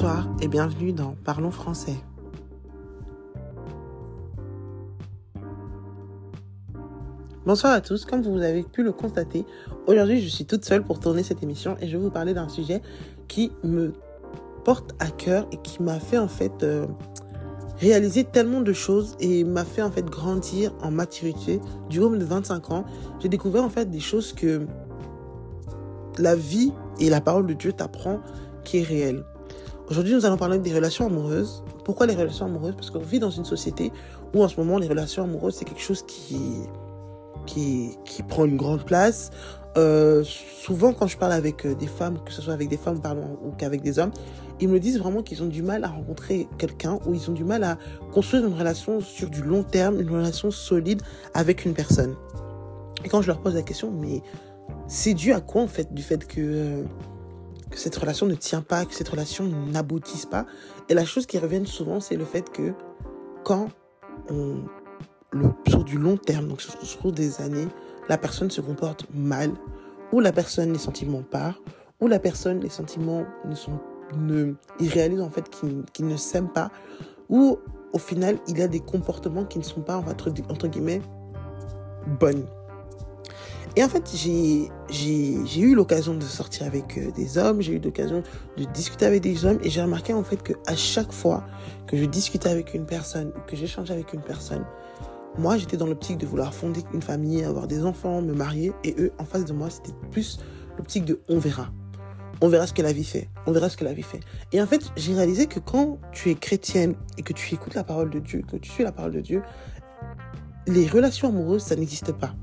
Bonsoir et bienvenue dans Parlons français. Bonsoir à tous, comme vous avez pu le constater, aujourd'hui je suis toute seule pour tourner cette émission et je vais vous parler d'un sujet qui me porte à cœur et qui m'a fait en fait euh, réaliser tellement de choses et m'a fait en fait grandir en maturité. Du haut de 25 ans, j'ai découvert en fait des choses que la vie et la parole de Dieu t'apprend qui est réelle. Aujourd'hui, nous allons parler des relations amoureuses. Pourquoi les relations amoureuses? Parce qu'on vit dans une société où en ce moment, les relations amoureuses, c'est quelque chose qui, qui, prend une grande place. Euh, souvent, quand je parle avec euh, des femmes, que ce soit avec des femmes ou qu'avec des hommes, ils me disent vraiment qu'ils ont du mal à rencontrer quelqu'un ou ils ont du mal à construire une relation sur du long terme, une relation solide avec une personne. Et quand je leur pose la question, mais c'est dû à quoi en fait Du fait que, euh, cette relation ne tient pas, que cette relation n'aboutisse pas. Et la chose qui revient souvent, c'est le fait que quand on, le, sur du long terme, donc sur, des années, la personne se comporte mal, ou la personne, les sentiments partent, ou la personne, les sentiments ne sont ne, il réalise en fait qu'il ne s'aime pas, ou au final, il a des comportements qui ne sont pas, entre, entre guillemets, bonnes. Et en fait, j'ai eu l'occasion de sortir avec euh, des hommes, j'ai eu l'occasion de discuter avec des hommes, et j'ai remarqué en fait qu'à chaque fois que je discutais avec une personne, que j'échangeais avec une personne, moi, j'étais dans l'optique de vouloir fonder une famille, avoir des enfants, me marier, et eux, en face de moi, c'était plus l'optique de on verra on verra ce que la vie fait. On verra ce que la vie fait. Et en fait, j'ai réalisé que quand tu es chrétienne et que tu écoutes la parole de Dieu, que tu suis la parole de Dieu, les relations amoureuses, ça n'existe pas.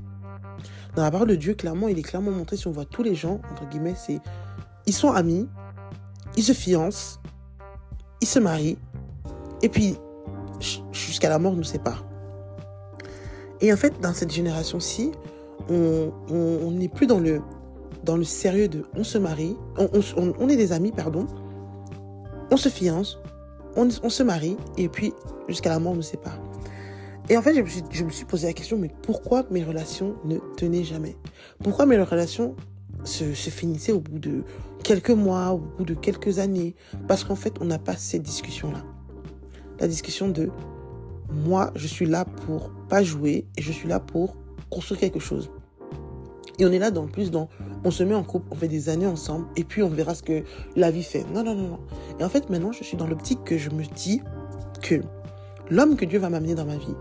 Dans la parole de Dieu, clairement, il est clairement montré, si on voit tous les gens, entre guillemets, c'est ils sont amis, ils se fiancent, ils se marient, et puis jusqu'à la mort nous sépare. Et en fait, dans cette génération-ci, on n'est plus dans le dans le sérieux de on se marie, on, est des amis, pardon, on se fiance, on, se marie, et puis jusqu'à la mort on nous sépare. Et en fait, je me, suis, posé la question, mais pourquoi mes relations ne tenaient jamais? Pourquoi mes relations se, se finissaient au bout de quelques mois, au bout de quelques années? Parce qu'en fait, on n'a pas cette discussion-là. La discussion de moi, je suis là pour pas jouer et je suis là pour construire quelque chose. Et on est là dans plus dans on se met en couple, on fait des années ensemble et puis on verra ce que la vie fait. Non, non, non, non. Et en fait, maintenant, je suis dans l'optique que je me dis que l'homme que Dieu va m'amener dans ma vie,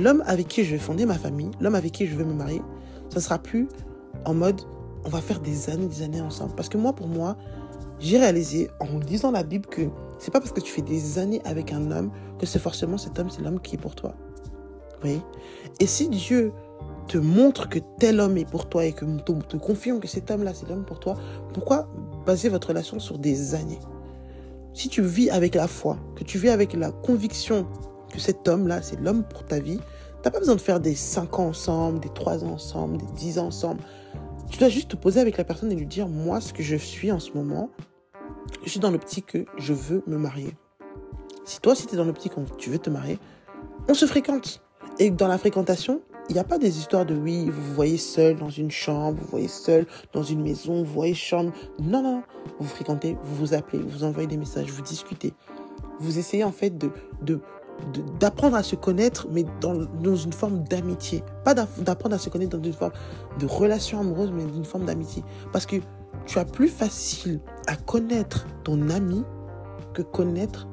l'homme avec qui je vais fonder ma famille, l'homme avec qui je vais me marier, ça sera plus en mode on va faire des années, des années ensemble. Parce que moi, pour moi, j'ai réalisé en lisant la Bible que c'est pas parce que tu fais des années avec un homme que c'est forcément cet homme, c'est l'homme qui est pour toi. Vous voyez? Et si Dieu te montre que tel homme est pour toi et que te, te confirme que cet homme-là, c'est l'homme pour toi, pourquoi baser votre relation sur des années? Si tu vis avec la foi, que tu vis avec la conviction que cet homme-là, c'est l'homme pour ta vie, t'as pas besoin de faire des 5 ans ensemble, des 3 ans ensemble, des 10 ans ensemble. Tu dois juste te poser avec la personne et lui dire, moi, ce que je suis en ce moment, je suis dans l'optique que je veux me marier. Si toi, si tu es dans l'optique que tu veux te marier, on se fréquente. Et dans la fréquentation, il n'y a pas des histoires de oui, vous vous voyez seul dans une chambre, vous voyez seul dans une maison, vous voyez chambre. Non, non, vous fréquentez, vous vous appelez, vous envoyez des messages, vous discutez. Vous essayez en fait de, de, d'apprendre à se connaître, mais dans, dans une forme d'amitié. Pas d'apprendre à se connaître dans une forme de relation amoureuse, mais d'une forme d'amitié. Parce que tu as plus facile à connaître ton ami que connaître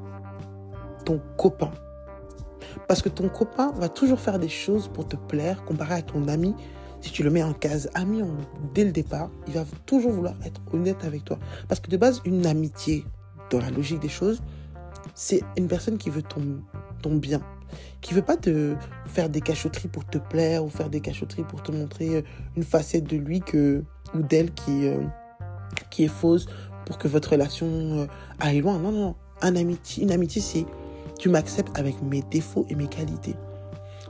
ton copain. Parce que ton copain va toujours faire des choses pour te plaire comparé à ton ami. Si tu le mets en case ami dès le départ, il va toujours vouloir être honnête avec toi. Parce que de base, une amitié, dans la logique des choses, c'est une personne qui veut ton, ton bien. Qui veut pas te faire des cachotteries pour te plaire ou faire des cachotteries pour te montrer euh, une facette de lui que, ou d'elle qui, euh, qui est fausse pour que votre relation euh, aille loin. Non, non. Un amitié, une amitié, c'est tu m'acceptes avec mes défauts et mes qualités.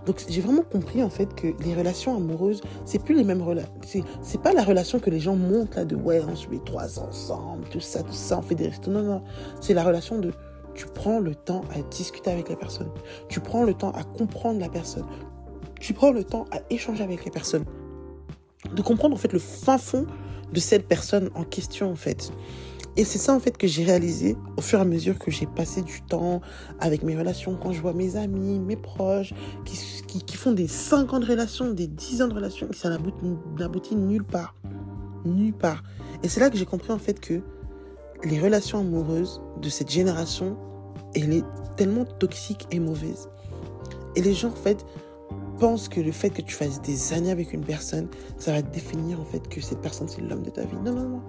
Donc j'ai vraiment compris en fait que les relations amoureuses, c'est plus les mêmes relations. C'est pas la relation que les gens montent là de ouais, on se met trois ensemble, tout ça, tout ça, on fait des restos. Non, non. C'est la relation de tu prends le temps à discuter avec la personne. Tu prends le temps à comprendre la personne. Tu prends le temps à échanger avec les personnes. De comprendre en fait le fin fond de cette personne en question en fait. Et c'est ça en fait que j'ai réalisé au fur et à mesure que j'ai passé du temps avec mes relations, quand je vois mes amis, mes proches, qui, qui, font des 5 ans de relations, des 10 ans de relations, et ça n'aboutit nulle part. Nulle part. Et c'est là que j'ai compris en fait que les relations amoureuses de cette génération, elle est tellement toxique et mauvaise. Et les gens en fait pensent que le fait que tu fasses des années avec une personne, ça va définir en fait que cette personne c'est l'homme de ta vie. Non, non, non.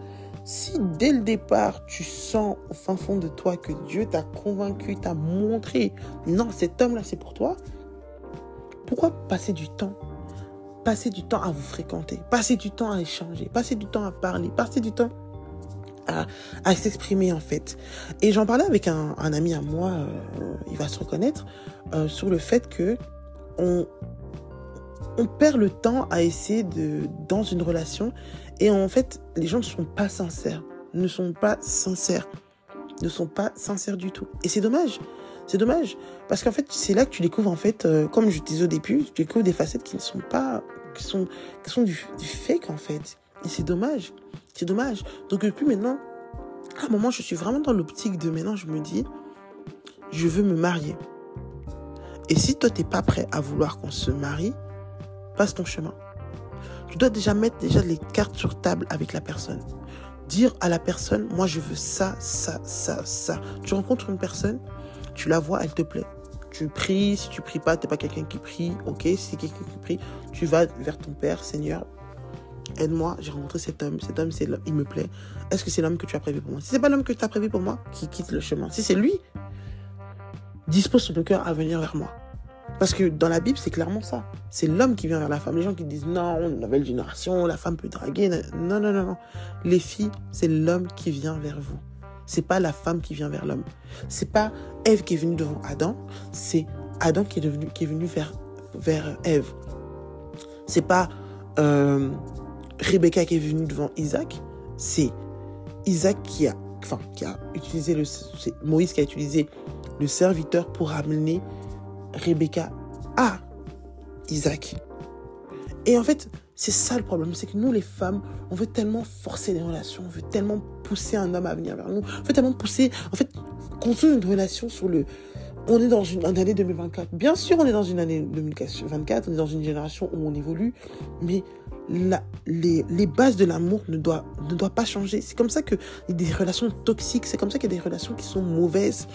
Si dès le départ, tu sens au fin fond de toi que Dieu t'a convaincu, t'a montré, non, cet homme-là, c'est pour toi, pourquoi passer du temps Passer du temps à vous fréquenter, passer du temps à échanger, passer du temps à parler, passer du temps à, s'exprimer en fait. Et j'en parlais avec un, ami à moi, euh, il va se reconnaître, euh, sur le fait que on, on perd le temps à essayer de dans une relation et en fait les gens ne sont pas sincères, ne sont pas sincères, ne sont pas sincères du tout. Et c'est dommage. C'est dommage parce qu'en fait c'est là que tu découvres en fait, euh, comme je disais au début, tu découvres des facettes qui ne sont pas, qui sont, qui sont du, du fake en fait. Et c'est dommage. C'est dommage. Donc depuis maintenant, à un moment, je suis vraiment dans l'optique de maintenant, je me dis, je veux me marier. Et si toi, tu n'es pas prêt à vouloir qu'on se marie, passe ton chemin. Tu dois déjà mettre déjà les cartes sur table avec la personne. Dire à la personne, moi je veux ça, ça, ça, ça. Tu rencontres une personne, tu la vois, elle te plaît. Tu pries, si tu pries pas, tu n'es pas quelqu'un qui prie, ok. Si c'est quelqu'un qui prie, tu vas vers ton Père, Seigneur, aide-moi, j'ai rencontré cet homme, cet homme, c'est il me plaît. Est-ce que c'est l'homme que tu as prévu pour moi? Si c'est pas l'homme que tu as prévu pour moi, qui quitte le chemin. Si c'est lui, dispose ton cœur à venir vers moi. Parce que dans la Bible, c'est clairement ça. C'est l'homme qui vient vers la femme. Les gens qui disent non, une nouvelle génération, la femme peut draguer. Non, non, non, non. Les filles, c'est l'homme qui vient vers vous. C'est pas la femme qui vient vers l'homme. C'est pas Ève qui est venue devant Adam. C'est Adam qui est, qui est venu vers, vers Ève. C'est pas euh, Rebecca qui est venue devant Isaac, c'est Isaac qui a, enfin, qui a utilisé le, Moïse qui a utilisé le serviteur pour amener Rebecca à Isaac. Et en fait, c'est ça le problème, c'est que nous les femmes, on veut tellement forcer les relations, on veut tellement pousser un homme à venir vers nous, on veut tellement pousser, en fait, construire une relation sur le, on est dans une, une, année 2024. Bien sûr, on est dans une année 2024, on est dans une génération où on évolue, mais les, bases de l'amour ne doivent ne doit pas changer. C'est comme ça qu'il y a des relations toxiques, c'est comme ça qu'il y a des relations qui sont mauvaises.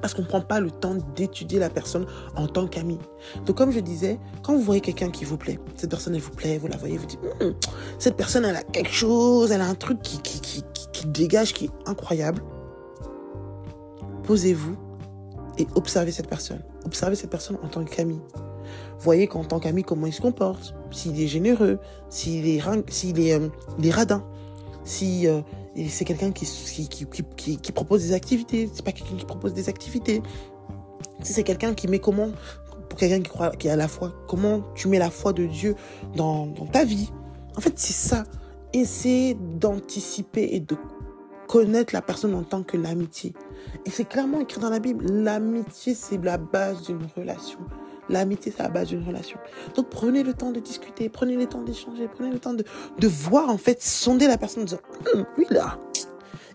Parce qu'on ne prend pas le temps d'étudier la personne en tant qu'ami. Donc comme je disais, quand vous voyez quelqu'un qui vous plaît, cette personne elle vous plaît, vous la voyez, vous dites, hum, cette personne elle a quelque chose, elle a un truc qui, qui, qui, qui dégage, qui est incroyable. Posez-vous et observez cette personne. Observez cette personne en tant qu'ami. Voyez qu'en tant qu'ami, comment il se comporte, s'il est généreux, s'il est, s'il est, euh, radin, si euh, c'est quelqu'un qui qui, qui, qui, propose des activités, c'est pas quelqu'un qui propose des activités. Si c'est quelqu'un qui met comment, pour quelqu'un qui croit, qui a la foi, comment tu mets la foi de Dieu dans, dans ta vie. En fait, c'est ça. Essayer d'anticiper et de connaître la personne en tant que l'amitié. Et c'est clairement écrit dans la Bible. L'amitié, c'est la base d'une relation. L'amitié, c'est la base d'une relation. Donc prenez le temps de discuter, prenez le temps d'échanger, prenez le temps de, de voir, en fait, sonder la personne en disant, hum, lui là,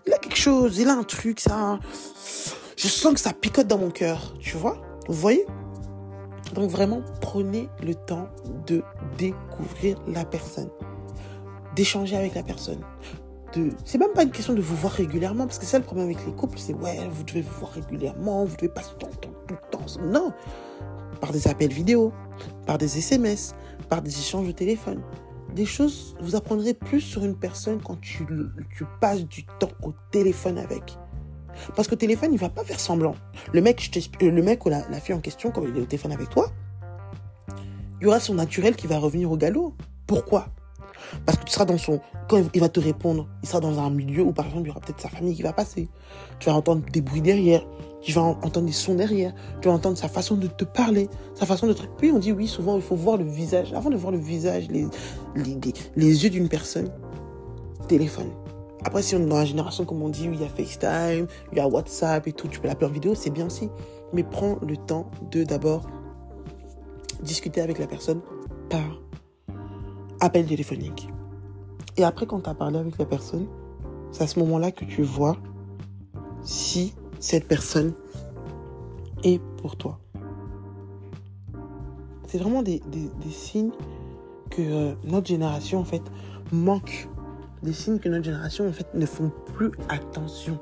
il a quelque chose, il a un truc, ça, je sens que ça picote dans mon cœur, tu vois? Vous voyez? Donc vraiment, prenez le temps de découvrir la personne, d'échanger avec la personne. De... C'est même pas une question de vous voir régulièrement, parce que c'est le problème avec les couples, c'est ouais, vous devez vous voir régulièrement, vous devez passer tout le tout le temps. Non, par des appels vidéo, par des SMS, par des échanges de téléphone. Des choses, vous apprendrez plus sur une personne quand tu, tu passes du temps au téléphone avec. Parce que téléphone, il va pas faire semblant. Le mec, je le mec ou la, la fille en question, quand il est au téléphone avec toi, il y aura son naturel qui va revenir au galop. Pourquoi? Parce que tu seras dans son... Quand il va te répondre, il sera dans un milieu où, par exemple, il y aura peut-être sa famille qui va passer. Tu vas entendre des bruits derrière tu vas entendre des sons derrière, tu vas entendre sa façon de te parler, sa façon de. Puis on dit oui, souvent il faut voir le visage. Avant de voir le visage, les, les, les, yeux d'une personne, téléphone. Après, si on est dans la génération, comme on dit, où il y a FaceTime, il y a WhatsApp et tout, tu peux l'appeler en vidéo, c'est bien aussi. Mais prends le temps de d'abord discuter avec la personne par appel téléphonique. Et après, quand tu as parlé avec la personne, c'est à ce moment-là que tu vois si cette personne est pour toi. C'est vraiment des, signes que euh, notre génération, en fait, manque. Des signes que notre génération, en fait, ne font plus attention.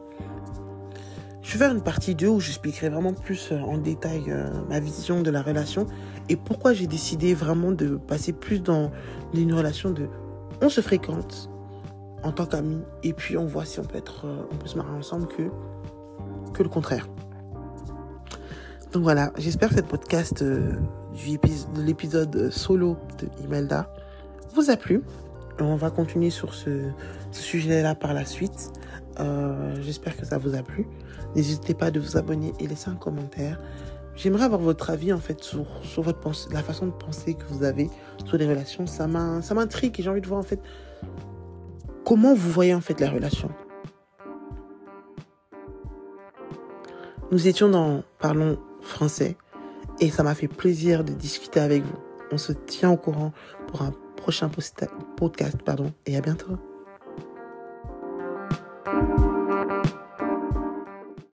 Je vais faire une partie 2 où j'expliquerai vraiment plus euh, en détail euh, ma vision de la relation et pourquoi j'ai décidé vraiment de passer plus dans une relation de on se fréquente en tant qu'amis et puis on voit si on peut être on peut se marier ensemble que que le contraire. Donc voilà, j'espère que cette podcast euh, de l'épisode solo de Imelda vous a plu. On va continuer sur ce, sujet-là par la suite. Euh, j'espère que ça vous a plu. N'hésitez pas de vous abonner et laisser un commentaire. J'aimerais avoir votre avis en fait sur, sur votre la façon de penser que vous avez sur les relations. Ça m'intrigue et j'ai envie de voir en fait comment vous voyez en fait la relation. Nous étions dans Parlons français et ça m'a fait plaisir de discuter avec vous. On se tient au courant pour un prochain podcast pardon, et à bientôt.